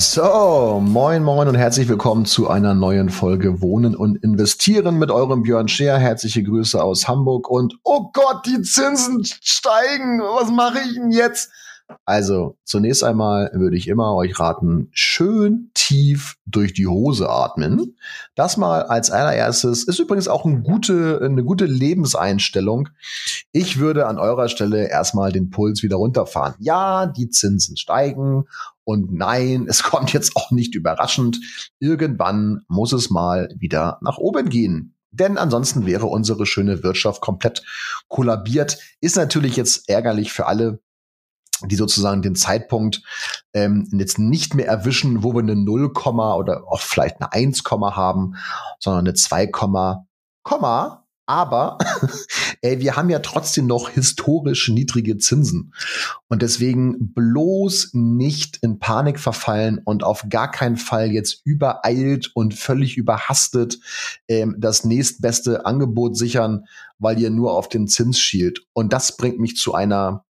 So, moin moin und herzlich willkommen zu einer neuen Folge Wohnen und Investieren mit eurem Björn Scher. Herzliche Grüße aus Hamburg und oh Gott, die Zinsen steigen. Was mache ich denn jetzt? Also, zunächst einmal würde ich immer euch raten, schön tief durch die Hose atmen. Das mal als allererstes ist übrigens auch eine gute, eine gute Lebenseinstellung. Ich würde an eurer Stelle erstmal den Puls wieder runterfahren. Ja, die Zinsen steigen und nein, es kommt jetzt auch nicht überraschend. Irgendwann muss es mal wieder nach oben gehen. Denn ansonsten wäre unsere schöne Wirtschaft komplett kollabiert. Ist natürlich jetzt ärgerlich für alle, die sozusagen den Zeitpunkt ähm, jetzt nicht mehr erwischen, wo wir eine 0, oder auch vielleicht eine 1, haben, sondern eine 2, Komma. Aber ey, wir haben ja trotzdem noch historisch niedrige Zinsen. Und deswegen bloß nicht in Panik verfallen und auf gar keinen Fall jetzt übereilt und völlig überhastet ähm, das nächstbeste Angebot sichern, weil ihr nur auf den Zins schielt. Und das bringt mich zu einer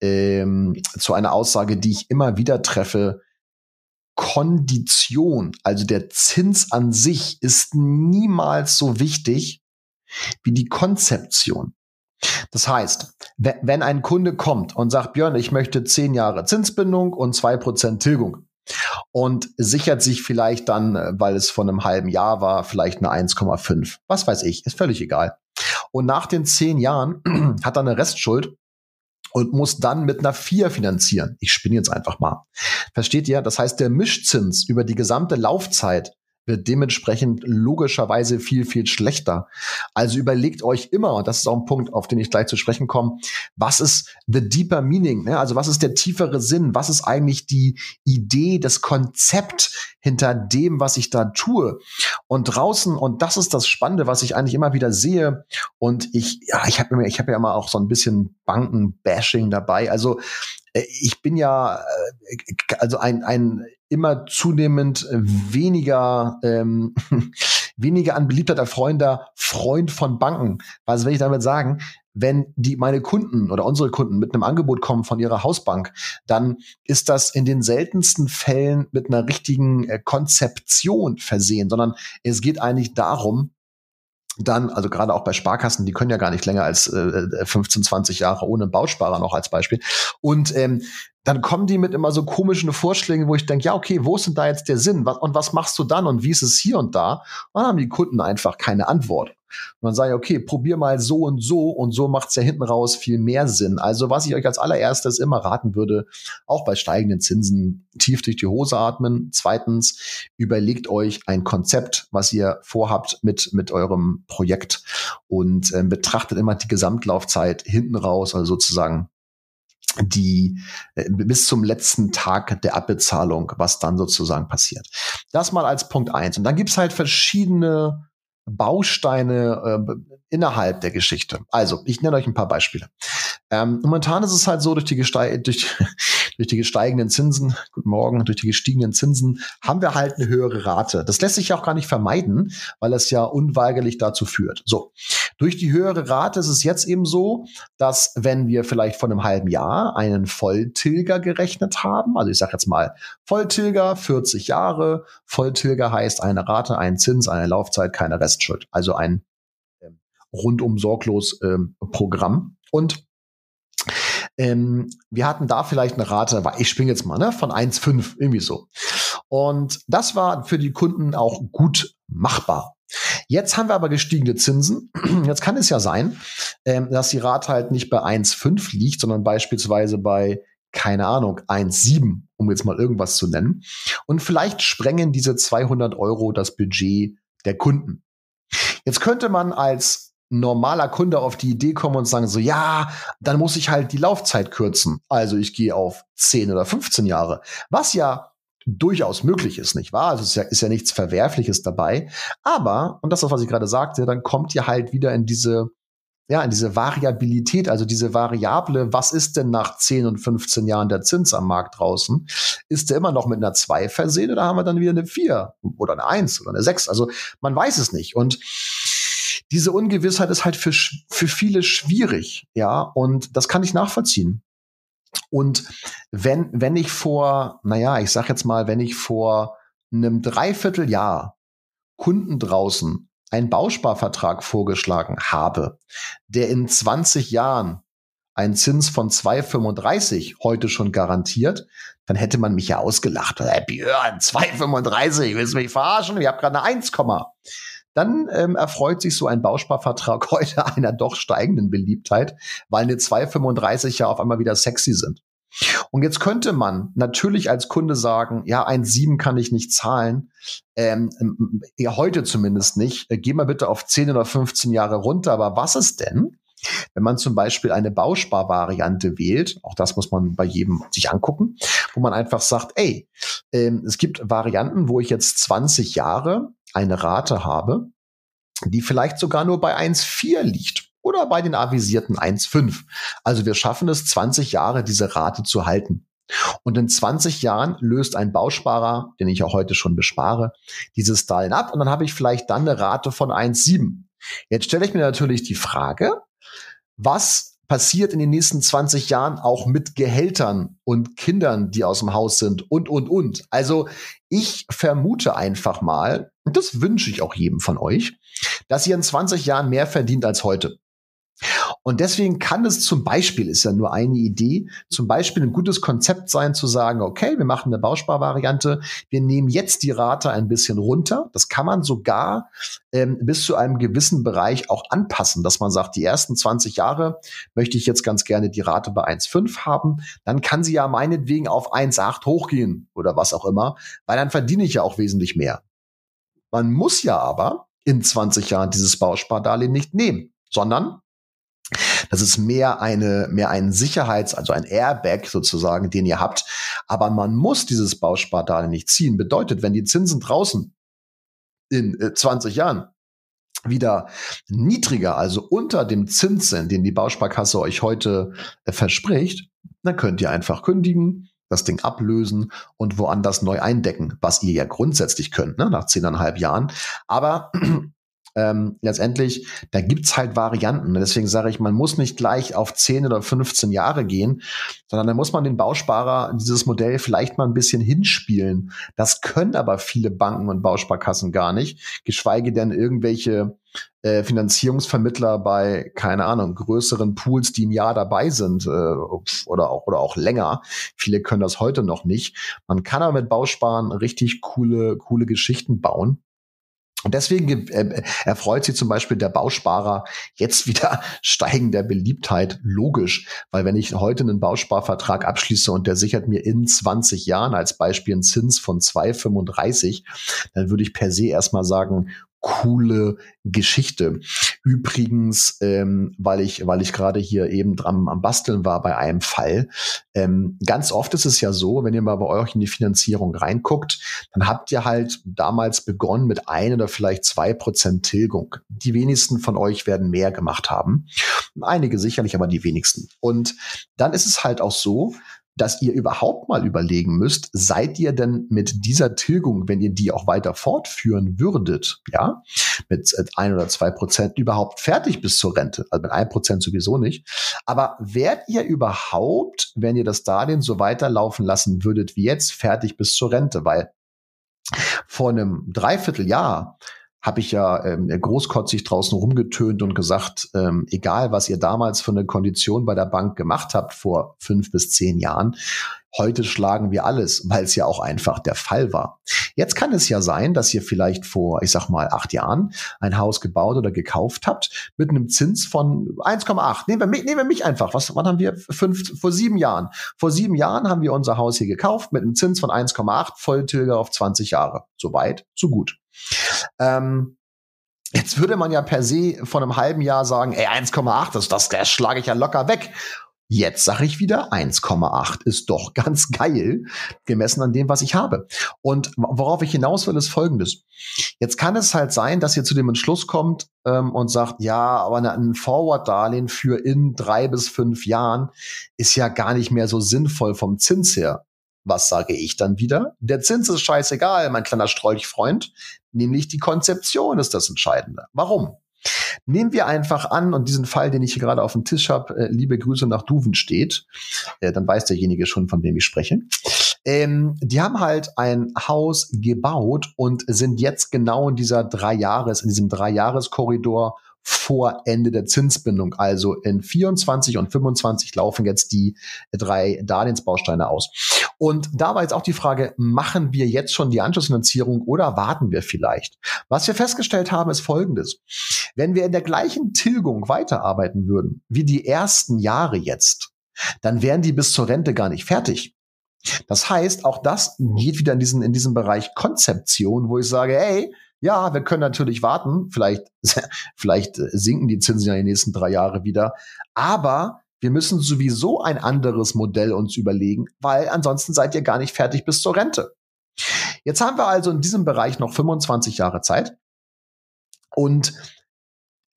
ähm, zu einer Aussage, die ich immer wieder treffe. Kondition, also der Zins an sich, ist niemals so wichtig wie die Konzeption. Das heißt, wenn ein Kunde kommt und sagt, Björn, ich möchte zehn Jahre Zinsbindung und zwei Prozent Tilgung und sichert sich vielleicht dann, weil es von einem halben Jahr war, vielleicht eine 1,5. Was weiß ich, ist völlig egal. Und nach den zehn Jahren hat er eine Restschuld und muss dann mit einer 4 finanzieren. Ich spinne jetzt einfach mal. Versteht ihr? Das heißt, der Mischzins über die gesamte Laufzeit wird dementsprechend logischerweise viel, viel schlechter. Also überlegt euch immer, und das ist auch ein Punkt, auf den ich gleich zu sprechen komme, was ist the deeper meaning? Ne? Also was ist der tiefere Sinn? Was ist eigentlich die Idee, das Konzept hinter dem, was ich da tue? Und draußen, und das ist das Spannende, was ich eigentlich immer wieder sehe, und ich, ja, ich habe ich hab ja immer auch so ein bisschen Banken-Bashing dabei. Also ich bin ja äh, also ein, ein immer zunehmend weniger ähm, weniger an Beliebtheit erfreuender Freund von Banken. Was will ich damit sagen? Wenn die meine Kunden oder unsere Kunden mit einem Angebot kommen von ihrer Hausbank, dann ist das in den seltensten Fällen mit einer richtigen äh, Konzeption versehen, sondern es geht eigentlich darum, dann, also gerade auch bei Sparkassen, die können ja gar nicht länger als äh, 15, 20 Jahre ohne Bausparer noch als Beispiel. Und ähm, dann kommen die mit immer so komischen Vorschlägen, wo ich denke, ja, okay, wo ist denn da jetzt der Sinn? Und was machst du dann? Und wie ist es hier und da? Und dann haben die Kunden einfach keine Antwort. Und dann sage ich, okay, probier mal so und so und so macht's ja hinten raus viel mehr Sinn. Also was ich euch als allererstes immer raten würde, auch bei steigenden Zinsen tief durch die Hose atmen. Zweitens, überlegt euch ein Konzept, was ihr vorhabt mit, mit eurem Projekt und äh, betrachtet immer die Gesamtlaufzeit hinten raus, also sozusagen die äh, bis zum letzten Tag der Abbezahlung, was dann sozusagen passiert. Das mal als Punkt eins. Und dann gibt's halt verschiedene Bausteine äh, innerhalb der Geschichte. Also, ich nenne euch ein paar Beispiele. Ähm, momentan ist es halt so, durch die, durch, durch die gesteigenden Zinsen, guten Morgen, durch die gestiegenen Zinsen haben wir halt eine höhere Rate. Das lässt sich ja auch gar nicht vermeiden, weil es ja unweigerlich dazu führt. So. Durch die höhere Rate ist es jetzt eben so, dass wenn wir vielleicht vor einem halben Jahr einen Volltilger gerechnet haben, also ich sage jetzt mal Volltilger 40 Jahre, Volltilger heißt eine Rate, ein Zins, eine Laufzeit, keine Restschuld, also ein ähm, rundum sorglos ähm, Programm. Und ähm, wir hatten da vielleicht eine Rate, ich springe jetzt mal, ne, von 1,5, irgendwie so. Und das war für die Kunden auch gut machbar. Jetzt haben wir aber gestiegene Zinsen. Jetzt kann es ja sein, ähm, dass die Rate halt nicht bei 1,5 liegt, sondern beispielsweise bei keine Ahnung, 1,7, um jetzt mal irgendwas zu nennen. Und vielleicht sprengen diese 200 Euro das Budget der Kunden. Jetzt könnte man als normaler Kunde auf die Idee kommen und sagen so, ja, dann muss ich halt die Laufzeit kürzen. Also ich gehe auf 10 oder 15 Jahre. Was ja durchaus möglich ist, nicht wahr? Also es ist ja, ist ja nichts Verwerfliches dabei. Aber, und das ist, was ich gerade sagte, dann kommt ihr halt wieder in diese, ja, in diese Variabilität, also diese Variable, was ist denn nach 10 und 15 Jahren der Zins am Markt draußen? Ist der immer noch mit einer 2 versehen oder haben wir dann wieder eine 4 oder eine 1 oder eine 6? Also man weiß es nicht. Und diese Ungewissheit ist halt für, für viele schwierig, ja, und das kann ich nachvollziehen. Und wenn, wenn ich vor, naja, ich sag jetzt mal, wenn ich vor einem Dreivierteljahr Kunden draußen einen Bausparvertrag vorgeschlagen habe, der in 20 Jahren einen Zins von 2,35 heute schon garantiert, dann hätte man mich ja ausgelacht. Hey, Björn, 2,35, willst du mich verarschen? Ich habe gerade eine 1, dann ähm, erfreut sich so ein Bausparvertrag heute einer doch steigenden Beliebtheit, weil eine 2,35 ja auf einmal wieder sexy sind. Und jetzt könnte man natürlich als Kunde sagen, ja, ein 7 kann ich nicht zahlen, ähm, ja, heute zumindest nicht. Äh, geh mal bitte auf 10 oder 15 Jahre runter. Aber was ist denn, wenn man zum Beispiel eine Bausparvariante wählt, auch das muss man bei jedem sich angucken, wo man einfach sagt, ey, ähm, es gibt Varianten, wo ich jetzt 20 Jahre eine Rate habe, die vielleicht sogar nur bei 1,4 liegt oder bei den avisierten 1,5. Also wir schaffen es, 20 Jahre diese Rate zu halten. Und in 20 Jahren löst ein Bausparer, den ich auch heute schon bespare, dieses Darlehen ab und dann habe ich vielleicht dann eine Rate von 1,7. Jetzt stelle ich mir natürlich die Frage, was passiert in den nächsten 20 Jahren auch mit Gehältern und Kindern, die aus dem Haus sind und, und, und. Also ich vermute einfach mal, und das wünsche ich auch jedem von euch, dass ihr in 20 Jahren mehr verdient als heute. Und deswegen kann es zum Beispiel, ist ja nur eine Idee, zum Beispiel ein gutes Konzept sein zu sagen, okay, wir machen eine Bausparvariante, wir nehmen jetzt die Rate ein bisschen runter. Das kann man sogar ähm, bis zu einem gewissen Bereich auch anpassen, dass man sagt, die ersten 20 Jahre möchte ich jetzt ganz gerne die Rate bei 1,5 haben. Dann kann sie ja meinetwegen auf 1,8 hochgehen oder was auch immer, weil dann verdiene ich ja auch wesentlich mehr. Man muss ja aber in 20 Jahren dieses Bauspardarlehen nicht nehmen, sondern das ist mehr eine, mehr ein Sicherheits-, also ein Airbag sozusagen, den ihr habt. Aber man muss dieses Bauspardarlehen nicht ziehen. Bedeutet, wenn die Zinsen draußen in 20 äh, Jahren wieder niedriger, also unter dem Zins sind, den die Bausparkasse euch heute äh, verspricht, dann könnt ihr einfach kündigen, das Ding ablösen und woanders neu eindecken, was ihr ja grundsätzlich könnt, ne, nach zehneinhalb Jahren. Aber ähm, letztendlich, da gibt's halt Varianten. Deswegen sage ich, man muss nicht gleich auf 10 oder 15 Jahre gehen, sondern da muss man den Bausparer dieses Modell vielleicht mal ein bisschen hinspielen. Das können aber viele Banken und Bausparkassen gar nicht, geschweige denn irgendwelche äh, Finanzierungsvermittler bei, keine Ahnung, größeren Pools, die ein Jahr dabei sind äh, oder, auch, oder auch länger. Viele können das heute noch nicht. Man kann aber mit Bausparen richtig coole, coole Geschichten bauen. Und deswegen äh, erfreut sich zum Beispiel der Bausparer jetzt wieder steigender Beliebtheit. Logisch, weil wenn ich heute einen Bausparvertrag abschließe und der sichert mir in 20 Jahren als Beispiel einen Zins von 2,35, dann würde ich per se erstmal sagen, coole Geschichte. Übrigens, ähm, weil ich, weil ich gerade hier eben dran am Basteln war bei einem Fall. Ähm, ganz oft ist es ja so, wenn ihr mal bei euch in die Finanzierung reinguckt, dann habt ihr halt damals begonnen mit ein oder vielleicht zwei Prozent Tilgung. Die wenigsten von euch werden mehr gemacht haben. Einige sicherlich, aber die wenigsten. Und dann ist es halt auch so, dass ihr überhaupt mal überlegen müsst, seid ihr denn mit dieser Tilgung, wenn ihr die auch weiter fortführen würdet, ja, mit ein oder zwei Prozent überhaupt fertig bis zur Rente? Also mit ein Prozent sowieso nicht. Aber wärt ihr überhaupt, wenn ihr das Darlehen so weiterlaufen lassen würdet wie jetzt, fertig bis zur Rente? Weil vor einem Dreivierteljahr habe ich ja ähm, großkotzig draußen rumgetönt und gesagt, ähm, egal was ihr damals für eine Kondition bei der Bank gemacht habt vor fünf bis zehn Jahren, heute schlagen wir alles, weil es ja auch einfach der Fall war. Jetzt kann es ja sein, dass ihr vielleicht vor, ich sag mal, acht Jahren ein Haus gebaut oder gekauft habt mit einem Zins von 1,8. Nehmen wir, mich, nehmen wir mich einfach. Was, wann haben wir? Fünf, vor sieben Jahren. Vor sieben Jahren haben wir unser Haus hier gekauft mit einem Zins von 1,8, Volltilger auf 20 Jahre. So weit, so gut. Ähm, Jetzt würde man ja per se von einem halben Jahr sagen, ey, 1,8, das, das, das schlage ich ja locker weg. Jetzt sage ich wieder, 1,8 ist doch ganz geil, gemessen an dem, was ich habe. Und worauf ich hinaus will, ist folgendes. Jetzt kann es halt sein, dass ihr zu dem Entschluss kommt ähm, und sagt, ja, aber ein Forward-Darlehen für in drei bis fünf Jahren ist ja gar nicht mehr so sinnvoll vom Zins her. Was sage ich dann wieder? Der Zins ist scheißegal, mein kleiner Strolchfreund. Nämlich die Konzeption ist das Entscheidende. Warum? Nehmen wir einfach an, und diesen Fall, den ich hier gerade auf dem Tisch habe, äh, liebe Grüße nach Duven steht, äh, dann weiß derjenige schon, von wem ich spreche. Ähm, die haben halt ein Haus gebaut und sind jetzt genau in dieser drei Jahres, in diesem drei Jahres Korridor vor Ende der Zinsbindung. Also in 24 und 25 laufen jetzt die drei Darlehensbausteine aus. Und da war jetzt auch die Frage, machen wir jetzt schon die Anschlussfinanzierung oder warten wir vielleicht? Was wir festgestellt haben, ist Folgendes. Wenn wir in der gleichen Tilgung weiterarbeiten würden, wie die ersten Jahre jetzt, dann wären die bis zur Rente gar nicht fertig. Das heißt, auch das geht wieder in diesen, in diesem Bereich Konzeption, wo ich sage, hey, ja, wir können natürlich warten. Vielleicht, vielleicht sinken die Zinsen ja den nächsten drei Jahre wieder. Aber wir müssen sowieso ein anderes Modell uns überlegen, weil ansonsten seid ihr gar nicht fertig bis zur Rente. Jetzt haben wir also in diesem Bereich noch 25 Jahre Zeit. Und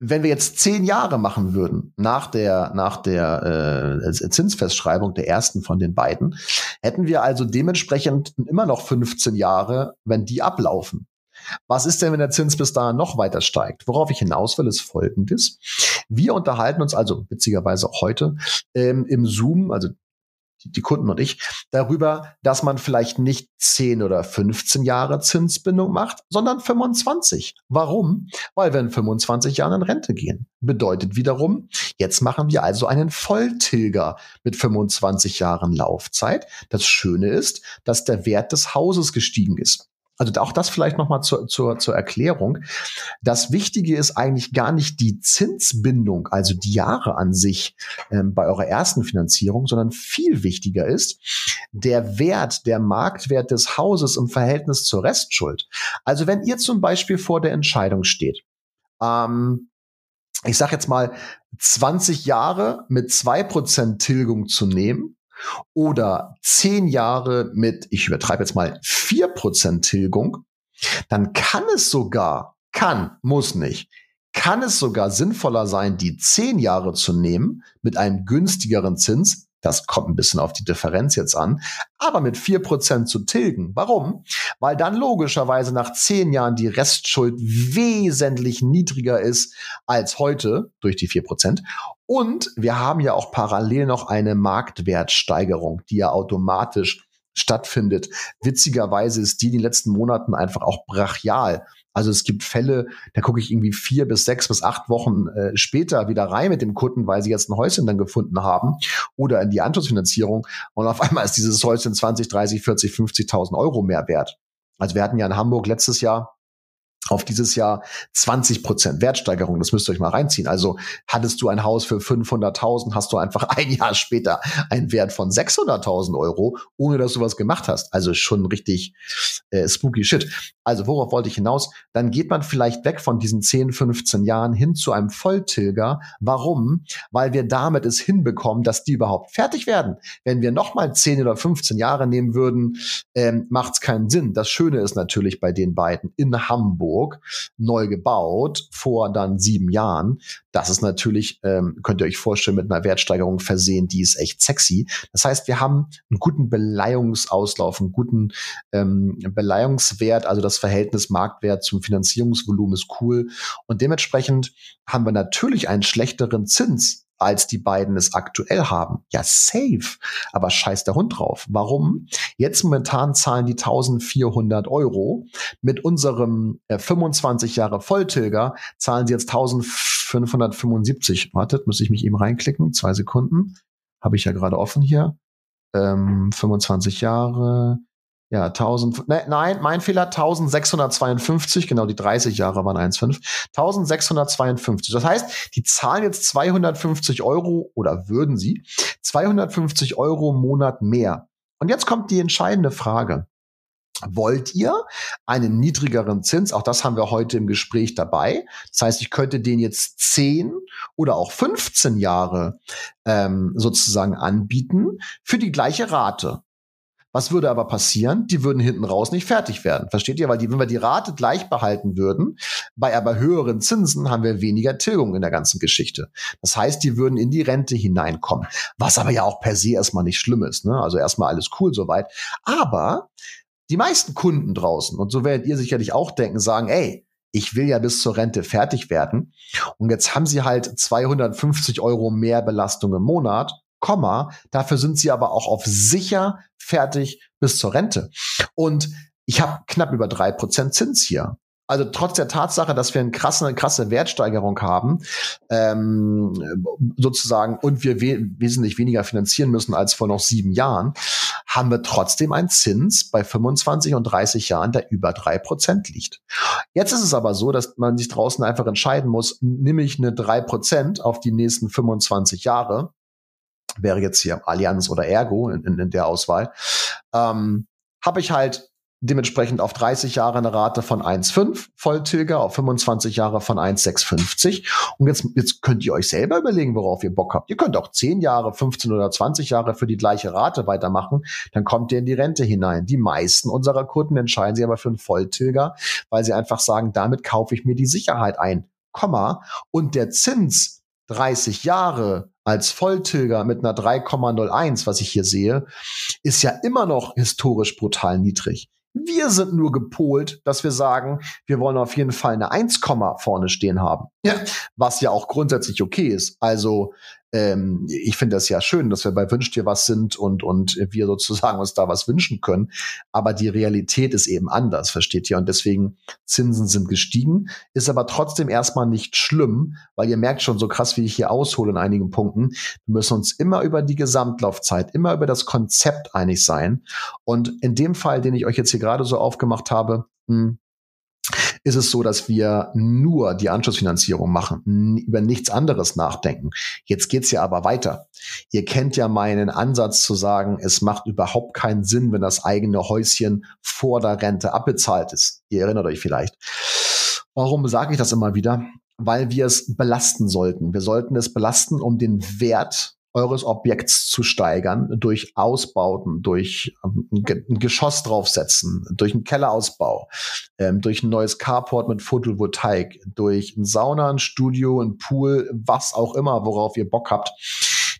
wenn wir jetzt zehn Jahre machen würden nach der nach der äh, Zinsfestschreibung der ersten von den beiden, hätten wir also dementsprechend immer noch 15 Jahre, wenn die ablaufen. Was ist denn, wenn der Zins bis dahin noch weiter steigt? Worauf ich hinaus will, ist Folgendes. Wir unterhalten uns also witzigerweise auch heute ähm, im Zoom, also die Kunden und ich, darüber, dass man vielleicht nicht 10 oder 15 Jahre Zinsbindung macht, sondern 25. Warum? Weil wir in 25 Jahren in Rente gehen. Bedeutet wiederum, jetzt machen wir also einen Volltilger mit 25 Jahren Laufzeit. Das Schöne ist, dass der Wert des Hauses gestiegen ist. Also auch das vielleicht nochmal zur, zur, zur Erklärung. Das Wichtige ist eigentlich gar nicht die Zinsbindung, also die Jahre an sich ähm, bei eurer ersten Finanzierung, sondern viel wichtiger ist der Wert, der Marktwert des Hauses im Verhältnis zur Restschuld. Also wenn ihr zum Beispiel vor der Entscheidung steht, ähm, ich sage jetzt mal 20 Jahre mit zwei Prozent Tilgung zu nehmen oder zehn Jahre mit, ich übertreibe jetzt mal, vier Prozent Tilgung, dann kann es sogar, kann, muss nicht, kann es sogar sinnvoller sein, die zehn Jahre zu nehmen mit einem günstigeren Zins, das kommt ein bisschen auf die Differenz jetzt an, aber mit vier Prozent zu tilgen. Warum? Weil dann logischerweise nach zehn Jahren die Restschuld wesentlich niedriger ist als heute durch die vier Prozent. Und wir haben ja auch parallel noch eine Marktwertsteigerung, die ja automatisch stattfindet. Witzigerweise ist die in den letzten Monaten einfach auch brachial. Also es gibt Fälle, da gucke ich irgendwie vier bis sechs bis acht Wochen äh, später wieder rein mit dem Kunden, weil sie jetzt ein Häuschen dann gefunden haben oder in die Anschlussfinanzierung und auf einmal ist dieses Häuschen 20, 30, 40, 50.000 Euro mehr wert. Also wir hatten ja in Hamburg letztes Jahr auf dieses Jahr 20 Prozent Wertsteigerung. Das müsst ihr euch mal reinziehen. Also hattest du ein Haus für 500.000, hast du einfach ein Jahr später einen Wert von 600.000 Euro, ohne dass du was gemacht hast. Also schon richtig äh, spooky shit. Also worauf wollte ich hinaus? Dann geht man vielleicht weg von diesen 10, 15 Jahren hin zu einem Volltilger. Warum? Weil wir damit es hinbekommen, dass die überhaupt fertig werden. Wenn wir nochmal 10 oder 15 Jahre nehmen würden, ähm, macht es keinen Sinn. Das Schöne ist natürlich bei den beiden in Hamburg, Hamburg neu gebaut vor dann sieben Jahren. Das ist natürlich, ähm, könnt ihr euch vorstellen, mit einer Wertsteigerung versehen, die ist echt sexy. Das heißt, wir haben einen guten Beleihungsauslauf, einen guten ähm, Beleihungswert, also das Verhältnis Marktwert zum Finanzierungsvolumen ist cool. Und dementsprechend haben wir natürlich einen schlechteren Zins als die beiden es aktuell haben. Ja, safe. Aber scheiß der Hund drauf. Warum? Jetzt momentan zahlen die 1400 Euro. Mit unserem äh, 25 Jahre Volltilger zahlen sie jetzt 1575. Wartet, muss ich mich eben reinklicken. Zwei Sekunden. Habe ich ja gerade offen hier. Ähm, 25 Jahre. Ja, 1000, ne, nein, mein Fehler, 1652, genau, die 30 Jahre waren 1,5. 1652. Das heißt, die zahlen jetzt 250 Euro oder würden sie 250 Euro im Monat mehr. Und jetzt kommt die entscheidende Frage. Wollt ihr einen niedrigeren Zins? Auch das haben wir heute im Gespräch dabei. Das heißt, ich könnte den jetzt 10 oder auch 15 Jahre ähm, sozusagen anbieten für die gleiche Rate. Was würde aber passieren? Die würden hinten raus nicht fertig werden. Versteht ihr? Weil die, wenn wir die Rate gleich behalten würden, bei aber höheren Zinsen haben wir weniger Tilgung in der ganzen Geschichte. Das heißt, die würden in die Rente hineinkommen. Was aber ja auch per se erstmal nicht schlimm ist. Ne? Also erstmal alles cool soweit. Aber die meisten Kunden draußen, und so werdet ihr sicherlich auch denken, sagen, ey, ich will ja bis zur Rente fertig werden. Und jetzt haben sie halt 250 Euro mehr Belastung im Monat, Komma, dafür sind sie aber auch auf sicher fertig bis zur Rente. Und ich habe knapp über drei Prozent Zins hier. Also trotz der Tatsache, dass wir eine krasse, eine krasse Wertsteigerung haben, ähm, sozusagen, und wir we wesentlich weniger finanzieren müssen als vor noch sieben Jahren, haben wir trotzdem einen Zins bei 25 und 30 Jahren, der über drei Prozent liegt. Jetzt ist es aber so, dass man sich draußen einfach entscheiden muss, nehme ich eine drei Prozent auf die nächsten 25 Jahre, wäre jetzt hier Allianz oder Ergo in, in, in der Auswahl, ähm, habe ich halt dementsprechend auf 30 Jahre eine Rate von 1,5 Volltilger, auf 25 Jahre von 1,650. Und jetzt, jetzt könnt ihr euch selber überlegen, worauf ihr Bock habt. Ihr könnt auch 10 Jahre, 15 oder 20 Jahre für die gleiche Rate weitermachen. Dann kommt ihr in die Rente hinein. Die meisten unserer Kunden entscheiden sich aber für einen Volltilger, weil sie einfach sagen, damit kaufe ich mir die Sicherheit ein. Komma. Und der Zins 30 Jahre als Volltilger mit einer 3,01, was ich hier sehe, ist ja immer noch historisch brutal niedrig. Wir sind nur gepolt, dass wir sagen, wir wollen auf jeden Fall eine 1, vorne stehen haben. Ja. Was ja auch grundsätzlich okay ist. Also ähm, ich finde das ja schön, dass wir bei Wünsch dir was sind und, und wir sozusagen uns da was wünschen können. Aber die Realität ist eben anders, versteht ihr? Und deswegen Zinsen sind gestiegen, ist aber trotzdem erstmal nicht schlimm, weil ihr merkt schon so krass, wie ich hier aushole in einigen Punkten. Wir müssen uns immer über die Gesamtlaufzeit, immer über das Konzept einig sein. Und in dem Fall, den ich euch jetzt hier gerade so aufgemacht habe, mh, hm, ist es so, dass wir nur die Anschlussfinanzierung machen, über nichts anderes nachdenken. Jetzt geht's ja aber weiter. Ihr kennt ja meinen Ansatz zu sagen, es macht überhaupt keinen Sinn, wenn das eigene Häuschen vor der Rente abbezahlt ist. Ihr erinnert euch vielleicht. Warum sage ich das immer wieder? Weil wir es belasten sollten. Wir sollten es belasten, um den Wert eures Objekts zu steigern durch Ausbauten, durch ähm, ein Geschoss draufsetzen, durch einen Kellerausbau, ähm, durch ein neues Carport mit Photovoltaik, durch ein Sauna, ein Studio, ein Pool, was auch immer, worauf ihr Bock habt.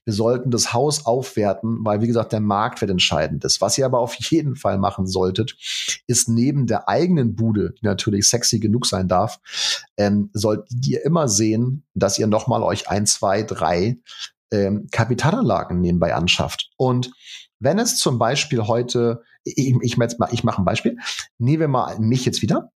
Wir sollten das Haus aufwerten, weil, wie gesagt, der Markt wird entscheidend ist. Was ihr aber auf jeden Fall machen solltet, ist neben der eigenen Bude, die natürlich sexy genug sein darf, ähm, solltet ihr immer sehen, dass ihr nochmal euch ein, zwei, drei ähm, Kapitalanlagen nebenbei anschafft. Und wenn es zum Beispiel heute, ich, ich, ich mache ein Beispiel, nehmen wir mal mich jetzt wieder.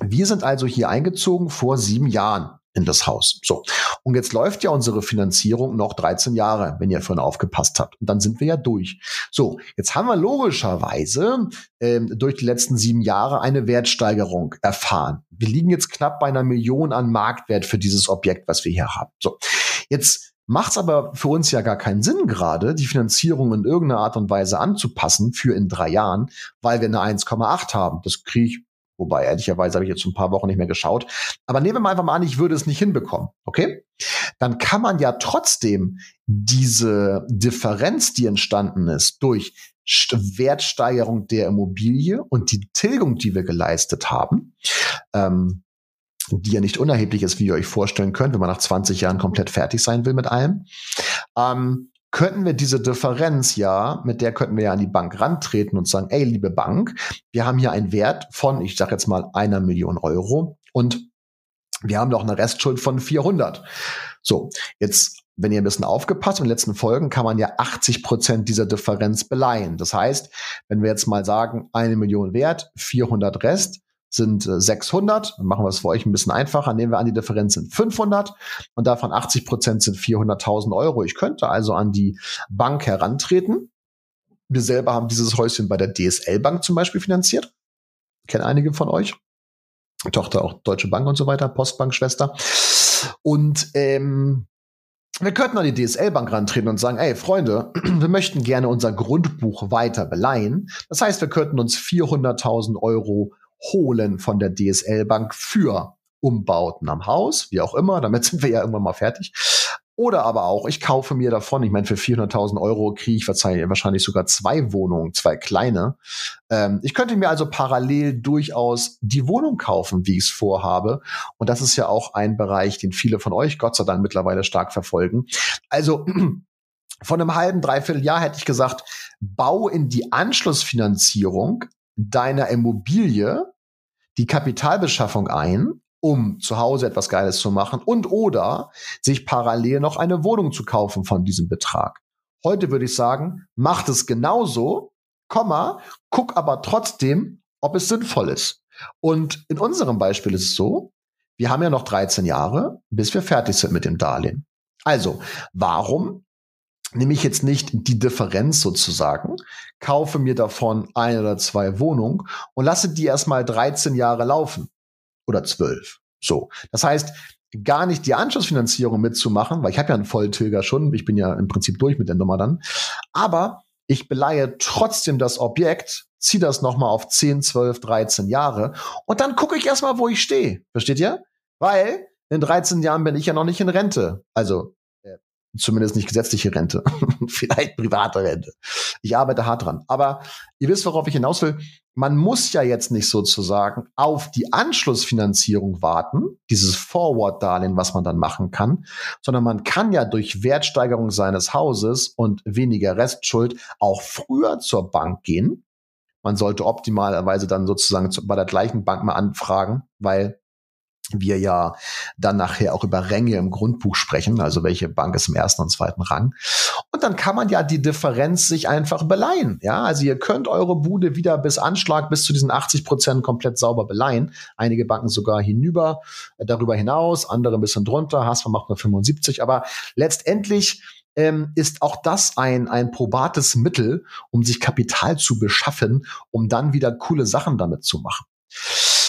Wir sind also hier eingezogen vor sieben Jahren in das Haus. So. Und jetzt läuft ja unsere Finanzierung noch 13 Jahre, wenn ihr vorhin aufgepasst habt. Und dann sind wir ja durch. So, jetzt haben wir logischerweise ähm, durch die letzten sieben Jahre eine Wertsteigerung erfahren. Wir liegen jetzt knapp bei einer Million an Marktwert für dieses Objekt, was wir hier haben. So, jetzt Macht es aber für uns ja gar keinen Sinn gerade, die Finanzierung in irgendeiner Art und Weise anzupassen für in drei Jahren, weil wir eine 1,8 haben. Das kriege ich, wobei ehrlicherweise habe ich jetzt ein paar Wochen nicht mehr geschaut. Aber nehmen wir mal einfach mal an, ich würde es nicht hinbekommen, okay? Dann kann man ja trotzdem diese Differenz, die entstanden ist durch Wertsteigerung der Immobilie und die Tilgung, die wir geleistet haben, ähm, die ja nicht unerheblich ist, wie ihr euch vorstellen könnt, wenn man nach 20 Jahren komplett fertig sein will mit allem, ähm, könnten wir diese Differenz ja, mit der könnten wir ja an die Bank rantreten und sagen, ey, liebe Bank, wir haben hier einen Wert von, ich sage jetzt mal, einer Million Euro und wir haben doch eine Restschuld von 400. So, jetzt wenn ihr ein bisschen aufgepasst in den letzten Folgen, kann man ja 80 Prozent dieser Differenz beleihen. Das heißt, wenn wir jetzt mal sagen, eine Million Wert, 400 Rest, sind 600. Dann machen wir es für euch ein bisschen einfacher. Nehmen wir an, die Differenz sind 500 und davon 80 Prozent sind 400.000 Euro. Ich könnte also an die Bank herantreten. Wir selber haben dieses Häuschen bei der DSL Bank zum Beispiel finanziert. Kennen einige von euch. Tochter auch Deutsche Bank und so weiter, Postbank, Schwester. Und ähm, wir könnten an die DSL-Bank rantreten und sagen, ey, Freunde, wir möchten gerne unser Grundbuch weiter beleihen. Das heißt, wir könnten uns 400.000 Euro holen von der DSL-Bank für Umbauten am Haus, wie auch immer. Damit sind wir ja irgendwann mal fertig. Oder aber auch, ich kaufe mir davon, ich meine, für 400.000 Euro kriege ich wahrscheinlich sogar zwei Wohnungen, zwei kleine. Ähm, ich könnte mir also parallel durchaus die Wohnung kaufen, wie ich es vorhabe. Und das ist ja auch ein Bereich, den viele von euch, Gott sei Dank, mittlerweile stark verfolgen. Also von einem halben, dreiviertel Jahr hätte ich gesagt, bau in die Anschlussfinanzierung deiner Immobilie die Kapitalbeschaffung ein um zu Hause etwas Geiles zu machen und oder sich parallel noch eine Wohnung zu kaufen von diesem Betrag. Heute würde ich sagen, macht es genauso, Komma, guck aber trotzdem, ob es sinnvoll ist. Und in unserem Beispiel ist es so, wir haben ja noch 13 Jahre, bis wir fertig sind mit dem Darlehen. Also, warum nehme ich jetzt nicht die Differenz sozusagen, kaufe mir davon ein oder zwei Wohnungen und lasse die erstmal 13 Jahre laufen? oder zwölf. So. Das heißt, gar nicht die Anschlussfinanzierung mitzumachen, weil ich habe ja einen Volltilger schon, ich bin ja im Prinzip durch mit der Nummer dann. Aber ich beleihe trotzdem das Objekt, ziehe das nochmal auf 10, 12, 13 Jahre und dann gucke ich erstmal, wo ich stehe. Versteht ihr? Weil in 13 Jahren bin ich ja noch nicht in Rente. Also zumindest nicht gesetzliche Rente, vielleicht private Rente. Ich arbeite hart dran. Aber ihr wisst, worauf ich hinaus will man muss ja jetzt nicht sozusagen auf die Anschlussfinanzierung warten, dieses Forward-Darlehen, was man dann machen kann, sondern man kann ja durch Wertsteigerung seines Hauses und weniger Restschuld auch früher zur Bank gehen. Man sollte optimalerweise dann sozusagen bei der gleichen Bank mal anfragen, weil wir ja dann nachher auch über Ränge im Grundbuch sprechen, also welche Bank ist im ersten und zweiten Rang. Und dann kann man ja die Differenz sich einfach beleihen. Ja, also ihr könnt eure Bude wieder bis Anschlag bis zu diesen 80 Prozent komplett sauber beleihen. Einige Banken sogar hinüber, äh, darüber hinaus, andere ein bisschen drunter. Hasper macht nur 75. Aber letztendlich ähm, ist auch das ein, ein probates Mittel, um sich Kapital zu beschaffen, um dann wieder coole Sachen damit zu machen.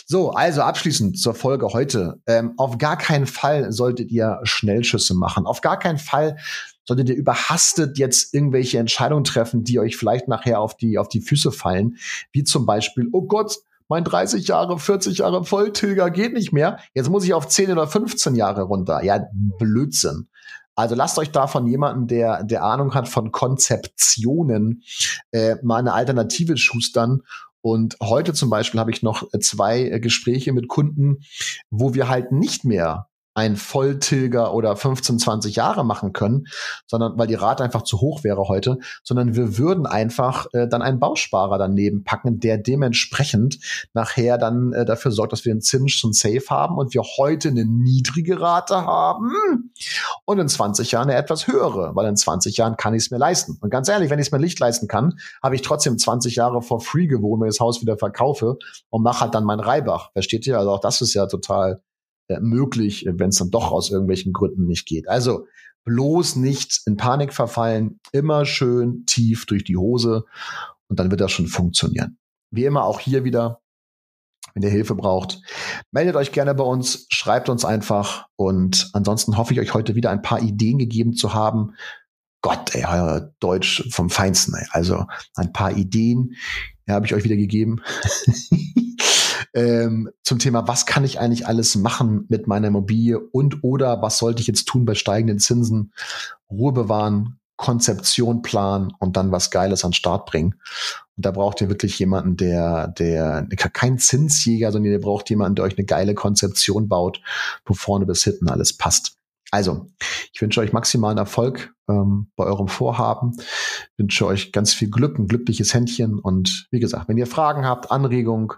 So, also abschließend zur Folge heute. Ähm, auf gar keinen Fall solltet ihr Schnellschüsse machen. Auf gar keinen Fall solltet ihr überhastet jetzt irgendwelche Entscheidungen treffen, die euch vielleicht nachher auf die, auf die Füße fallen. Wie zum Beispiel, oh Gott, mein 30 Jahre, 40 Jahre Volltilger geht nicht mehr. Jetzt muss ich auf 10 oder 15 Jahre runter. Ja, Blödsinn. Also lasst euch da von jemandem, der, der Ahnung hat von Konzeptionen, äh, mal eine Alternative schustern und heute zum Beispiel habe ich noch äh, zwei äh, Gespräche mit Kunden, wo wir halt nicht mehr ein Volltilger oder 15, 20 Jahre machen können, sondern weil die Rate einfach zu hoch wäre heute, sondern wir würden einfach äh, dann einen Bausparer daneben packen, der dementsprechend nachher dann äh, dafür sorgt, dass wir einen Zins schon safe haben und wir heute eine niedrige Rate haben und in 20 Jahren eine etwas höhere, weil in 20 Jahren kann ich es mir leisten. Und ganz ehrlich, wenn ich es mir nicht leisten kann, habe ich trotzdem 20 Jahre for free gewohnt, wenn ich das Haus wieder verkaufe und mache halt dann mein Reibach. Versteht ihr? Also auch das ist ja total äh, möglich, wenn es dann doch aus irgendwelchen Gründen nicht geht. Also bloß nicht in Panik verfallen, immer schön tief durch die Hose und dann wird das schon funktionieren. Wie immer auch hier wieder, wenn ihr Hilfe braucht, meldet euch gerne bei uns, schreibt uns einfach und ansonsten hoffe ich euch heute wieder ein paar Ideen gegeben zu haben. Gott, ey, Deutsch vom Feinsten. Ey. Also ein paar Ideen ja, habe ich euch wieder gegeben. ähm, zum Thema, was kann ich eigentlich alles machen mit meiner Immobilie und oder was sollte ich jetzt tun bei steigenden Zinsen? Ruhe bewahren, Konzeption planen und dann was Geiles an den Start bringen. Und da braucht ihr wirklich jemanden, der, der, kein Zinsjäger, sondern ihr braucht jemanden, der euch eine geile Konzeption baut, wo vorne bis hinten alles passt. Also, ich wünsche euch maximalen Erfolg ähm, bei eurem Vorhaben, wünsche euch ganz viel Glück, ein glückliches Händchen und wie gesagt, wenn ihr Fragen habt, Anregungen,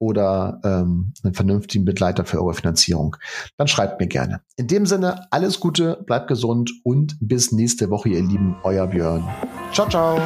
oder ähm, einen vernünftigen Begleiter für eure Finanzierung, dann schreibt mir gerne. In dem Sinne, alles Gute, bleibt gesund und bis nächste Woche, ihr Lieben, euer Björn. Ciao, ciao.